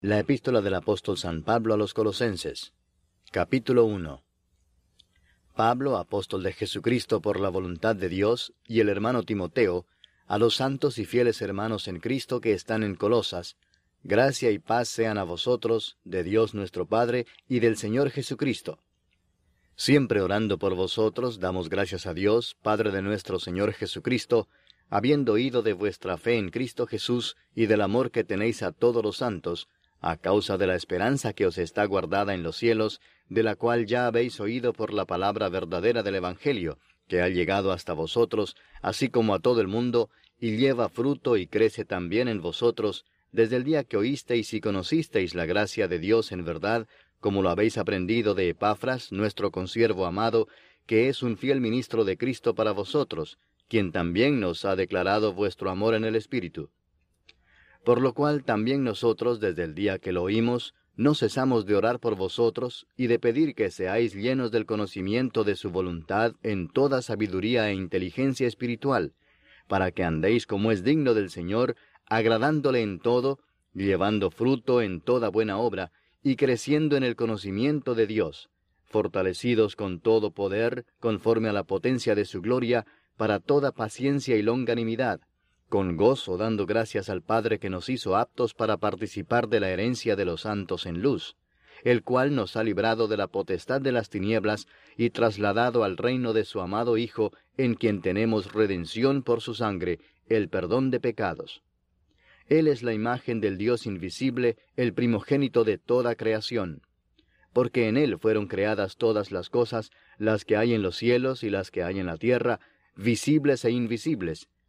La epístola del apóstol San Pablo a los Colosenses. Capítulo 1. Pablo, apóstol de Jesucristo por la voluntad de Dios, y el hermano Timoteo, a los santos y fieles hermanos en Cristo que están en Colosas, gracia y paz sean a vosotros, de Dios nuestro Padre y del Señor Jesucristo. Siempre orando por vosotros, damos gracias a Dios, Padre de nuestro Señor Jesucristo, habiendo oído de vuestra fe en Cristo Jesús y del amor que tenéis a todos los santos, a causa de la esperanza que os está guardada en los cielos, de la cual ya habéis oído por la palabra verdadera del Evangelio, que ha llegado hasta vosotros, así como a todo el mundo, y lleva fruto y crece también en vosotros, desde el día que oísteis y conocisteis la gracia de Dios en verdad, como lo habéis aprendido de Epafras, nuestro consiervo amado, que es un fiel ministro de Cristo para vosotros, quien también nos ha declarado vuestro amor en el Espíritu. Por lo cual también nosotros, desde el día que lo oímos, no cesamos de orar por vosotros y de pedir que seáis llenos del conocimiento de su voluntad en toda sabiduría e inteligencia espiritual, para que andéis como es digno del Señor, agradándole en todo, llevando fruto en toda buena obra, y creciendo en el conocimiento de Dios, fortalecidos con todo poder, conforme a la potencia de su gloria, para toda paciencia y longanimidad, con gozo dando gracias al Padre que nos hizo aptos para participar de la herencia de los santos en luz, el cual nos ha librado de la potestad de las tinieblas y trasladado al reino de su amado Hijo, en quien tenemos redención por su sangre, el perdón de pecados. Él es la imagen del Dios invisible, el primogénito de toda creación. Porque en Él fueron creadas todas las cosas, las que hay en los cielos y las que hay en la tierra, visibles e invisibles,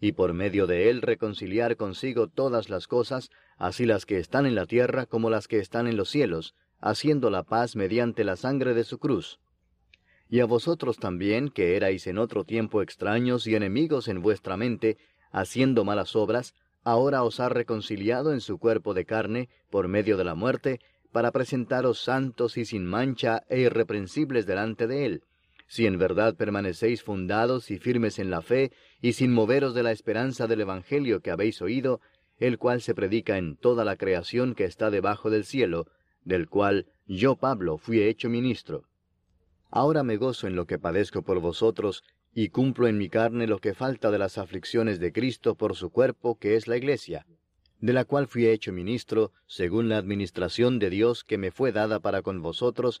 y por medio de él reconciliar consigo todas las cosas, así las que están en la tierra como las que están en los cielos, haciendo la paz mediante la sangre de su cruz. Y a vosotros también, que erais en otro tiempo extraños y enemigos en vuestra mente, haciendo malas obras, ahora os ha reconciliado en su cuerpo de carne, por medio de la muerte, para presentaros santos y sin mancha e irreprensibles delante de él, si en verdad permanecéis fundados y firmes en la fe, y sin moveros de la esperanza del Evangelio que habéis oído, el cual se predica en toda la creación que está debajo del cielo, del cual yo, Pablo, fui hecho ministro. Ahora me gozo en lo que padezco por vosotros, y cumplo en mi carne lo que falta de las aflicciones de Cristo por su cuerpo, que es la Iglesia, de la cual fui hecho ministro, según la administración de Dios que me fue dada para con vosotros,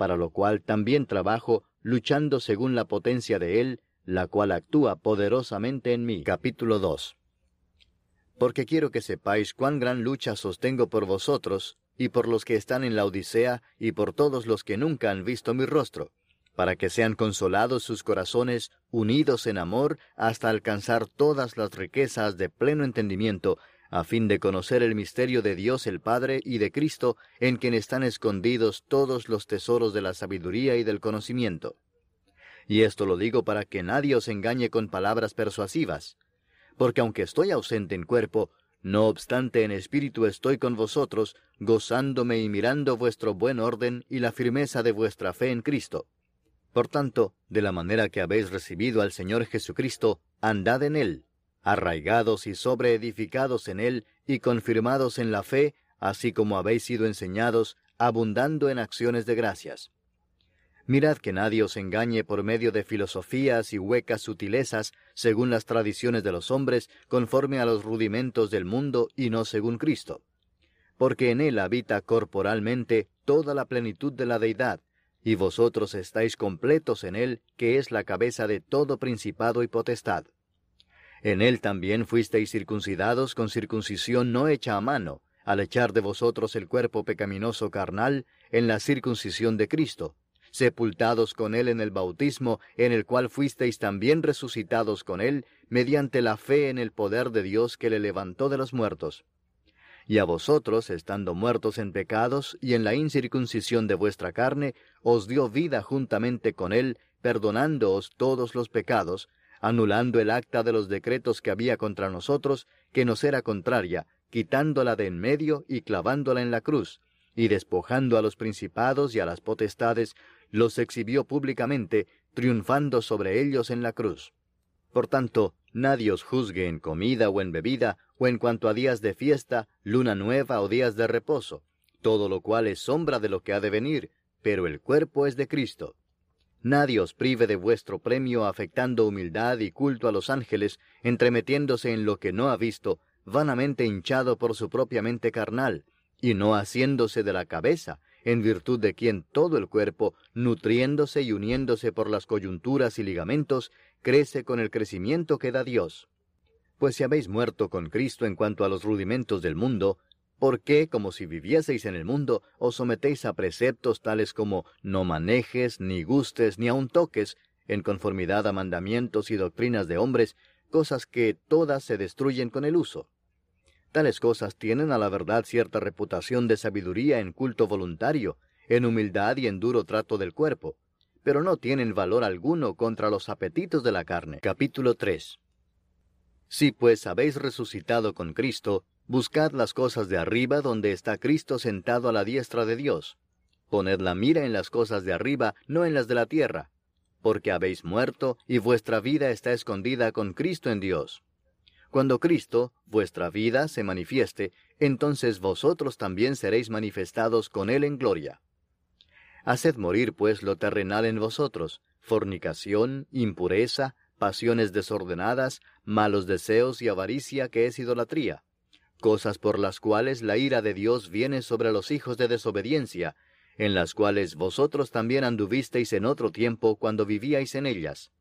para lo cual también trabajo, luchando según la potencia de Él, la cual actúa poderosamente en mí. Capítulo 2 Porque quiero que sepáis cuán gran lucha sostengo por vosotros, y por los que están en la Odisea, y por todos los que nunca han visto mi rostro, para que sean consolados sus corazones, unidos en amor, hasta alcanzar todas las riquezas de pleno entendimiento, a fin de conocer el misterio de Dios el Padre y de Cristo, en quien están escondidos todos los tesoros de la sabiduría y del conocimiento. Y esto lo digo para que nadie os engañe con palabras persuasivas, porque aunque estoy ausente en cuerpo, no obstante en espíritu estoy con vosotros, gozándome y mirando vuestro buen orden y la firmeza de vuestra fe en Cristo. Por tanto, de la manera que habéis recibido al Señor Jesucristo, andad en él, arraigados y sobreedificados en él y confirmados en la fe, así como habéis sido enseñados, abundando en acciones de gracias. Mirad que nadie os engañe por medio de filosofías y huecas sutilezas, según las tradiciones de los hombres, conforme a los rudimentos del mundo y no según Cristo. Porque en él habita corporalmente toda la plenitud de la deidad, y vosotros estáis completos en él, que es la cabeza de todo principado y potestad. En él también fuisteis circuncidados con circuncisión no hecha a mano, al echar de vosotros el cuerpo pecaminoso carnal en la circuncisión de Cristo, sepultados con él en el bautismo, en el cual fuisteis también resucitados con él, mediante la fe en el poder de Dios que le levantó de los muertos. Y a vosotros, estando muertos en pecados y en la incircuncisión de vuestra carne, os dio vida juntamente con él, perdonándoos todos los pecados, anulando el acta de los decretos que había contra nosotros, que nos era contraria, quitándola de en medio y clavándola en la cruz, y despojando a los principados y a las potestades, los exhibió públicamente, triunfando sobre ellos en la cruz. Por tanto, nadie os juzgue en comida o en bebida, o en cuanto a días de fiesta, luna nueva o días de reposo, todo lo cual es sombra de lo que ha de venir, pero el cuerpo es de Cristo. Nadie os prive de vuestro premio afectando humildad y culto a los ángeles, entremetiéndose en lo que no ha visto, vanamente hinchado por su propia mente carnal, y no haciéndose de la cabeza, en virtud de quien todo el cuerpo, nutriéndose y uniéndose por las coyunturas y ligamentos, crece con el crecimiento que da Dios. Pues si habéis muerto con Cristo en cuanto a los rudimentos del mundo, ¿por qué, como si vivieseis en el mundo, os sometéis a preceptos tales como no manejes, ni gustes, ni aun toques, en conformidad a mandamientos y doctrinas de hombres, cosas que todas se destruyen con el uso? Tales cosas tienen a la verdad cierta reputación de sabiduría en culto voluntario, en humildad y en duro trato del cuerpo, pero no tienen valor alguno contra los apetitos de la carne. Capítulo 3 Si pues habéis resucitado con Cristo, buscad las cosas de arriba donde está Cristo sentado a la diestra de Dios. Poned la mira en las cosas de arriba, no en las de la tierra, porque habéis muerto y vuestra vida está escondida con Cristo en Dios. Cuando Cristo, vuestra vida, se manifieste, entonces vosotros también seréis manifestados con Él en gloria. Haced morir pues lo terrenal en vosotros, fornicación, impureza, pasiones desordenadas, malos deseos y avaricia que es idolatría, cosas por las cuales la ira de Dios viene sobre los hijos de desobediencia, en las cuales vosotros también anduvisteis en otro tiempo cuando vivíais en ellas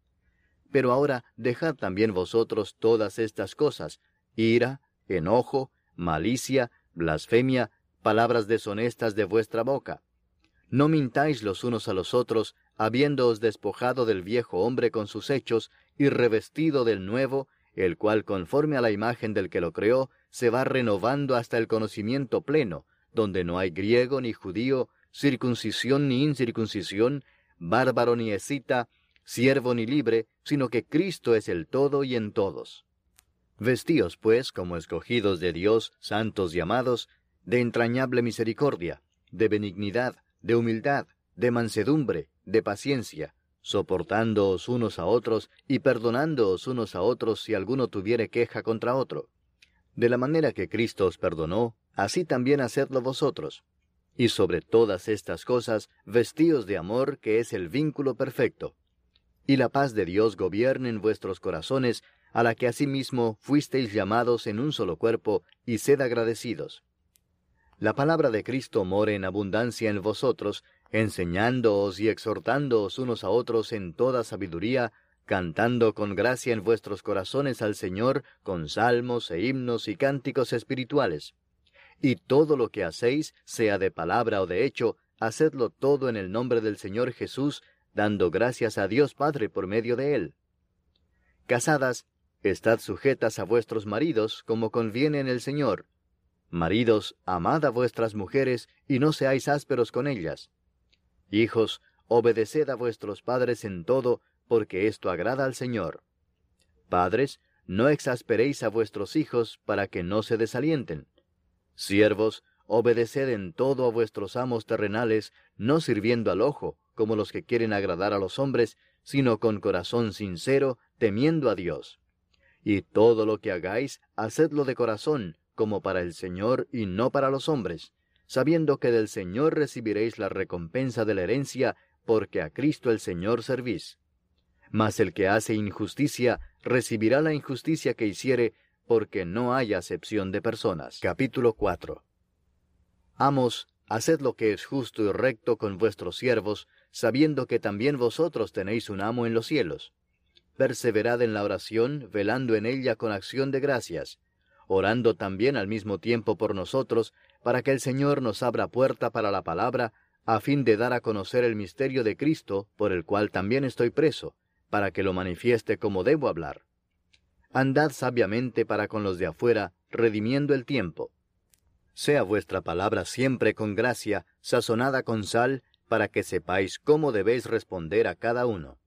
pero ahora dejad también vosotros todas estas cosas, ira, enojo, malicia, blasfemia, palabras deshonestas de vuestra boca. No mintáis los unos a los otros, habiéndoos despojado del viejo hombre con sus hechos, y revestido del nuevo, el cual conforme a la imagen del que lo creó, se va renovando hasta el conocimiento pleno, donde no hay griego ni judío, circuncisión ni incircuncisión, bárbaro ni escita, siervo ni libre, sino que Cristo es el todo y en todos. Vestíos, pues, como escogidos de Dios, santos y amados, de entrañable misericordia, de benignidad, de humildad, de mansedumbre, de paciencia, soportándoos unos a otros y perdonándoos unos a otros si alguno tuviere queja contra otro. De la manera que Cristo os perdonó, así también hacedlo vosotros. Y sobre todas estas cosas, vestíos de amor, que es el vínculo perfecto y la paz de Dios gobierne en vuestros corazones, a la que asimismo fuisteis llamados en un solo cuerpo, y sed agradecidos. La palabra de Cristo more en abundancia en vosotros, enseñándoos y exhortándoos unos a otros en toda sabiduría, cantando con gracia en vuestros corazones al Señor con salmos e himnos y cánticos espirituales. Y todo lo que hacéis, sea de palabra o de hecho, hacedlo todo en el nombre del Señor Jesús, dando gracias a Dios Padre por medio de él. Casadas, estad sujetas a vuestros maridos como conviene en el Señor. Maridos, amad a vuestras mujeres y no seáis ásperos con ellas. Hijos, obedeced a vuestros padres en todo, porque esto agrada al Señor. Padres, no exasperéis a vuestros hijos para que no se desalienten. Siervos, obedeced en todo a vuestros amos terrenales, no sirviendo al ojo, como los que quieren agradar a los hombres, sino con corazón sincero, temiendo a Dios. Y todo lo que hagáis, hacedlo de corazón, como para el Señor y no para los hombres, sabiendo que del Señor recibiréis la recompensa de la herencia, porque a Cristo el Señor servís. Mas el que hace injusticia recibirá la injusticia que hiciere, porque no hay acepción de personas. Capítulo 4 Amos, haced lo que es justo y recto con vuestros siervos, sabiendo que también vosotros tenéis un amo en los cielos. Perseverad en la oración, velando en ella con acción de gracias, orando también al mismo tiempo por nosotros, para que el Señor nos abra puerta para la palabra, a fin de dar a conocer el misterio de Cristo, por el cual también estoy preso, para que lo manifieste como debo hablar. Andad sabiamente para con los de afuera, redimiendo el tiempo. Sea vuestra palabra siempre con gracia, sazonada con sal, para que sepáis cómo debéis responder a cada uno.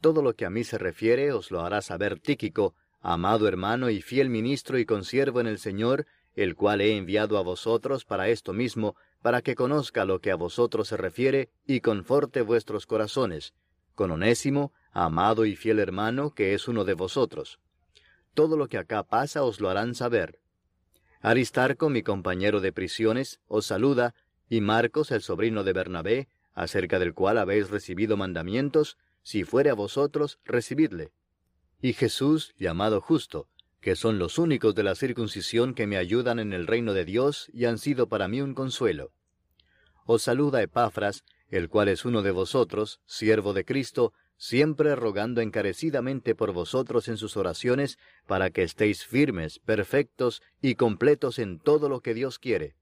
Todo lo que a mí se refiere os lo hará saber Tíquico, amado hermano y fiel ministro y consiervo en el Señor, el cual he enviado a vosotros para esto mismo, para que conozca lo que a vosotros se refiere y conforte vuestros corazones, con Onésimo, amado y fiel hermano, que es uno de vosotros. Todo lo que acá pasa os lo harán saber. Aristarco, mi compañero de prisiones, os saluda, y Marcos, el sobrino de Bernabé, acerca del cual habéis recibido mandamientos, si fuere a vosotros, recibidle. Y Jesús, llamado justo, que son los únicos de la circuncisión que me ayudan en el reino de Dios y han sido para mí un consuelo. Os saluda Epafras, el cual es uno de vosotros, siervo de Cristo, siempre rogando encarecidamente por vosotros en sus oraciones, para que estéis firmes, perfectos y completos en todo lo que Dios quiere.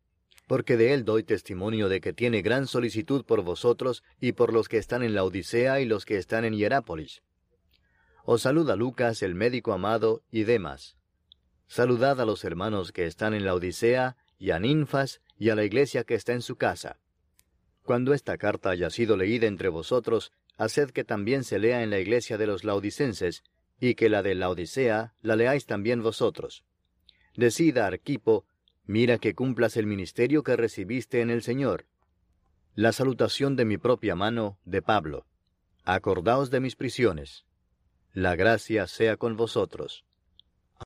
Porque de él doy testimonio de que tiene gran solicitud por vosotros y por los que están en la Odisea y los que están en Hierápolis. Os saluda Lucas, el médico amado, y Demas. Saludad a los hermanos que están en la Odisea, y a Ninfas, y a la iglesia que está en su casa. Cuando esta carta haya sido leída entre vosotros, haced que también se lea en la iglesia de los laodicenses, y que la de la Odisea la leáis también vosotros. Decida, Arquipo, mira que cumplas el ministerio que recibiste en el Señor. La salutación de mi propia mano, de Pablo. Acordaos de mis prisiones. La gracia sea con vosotros.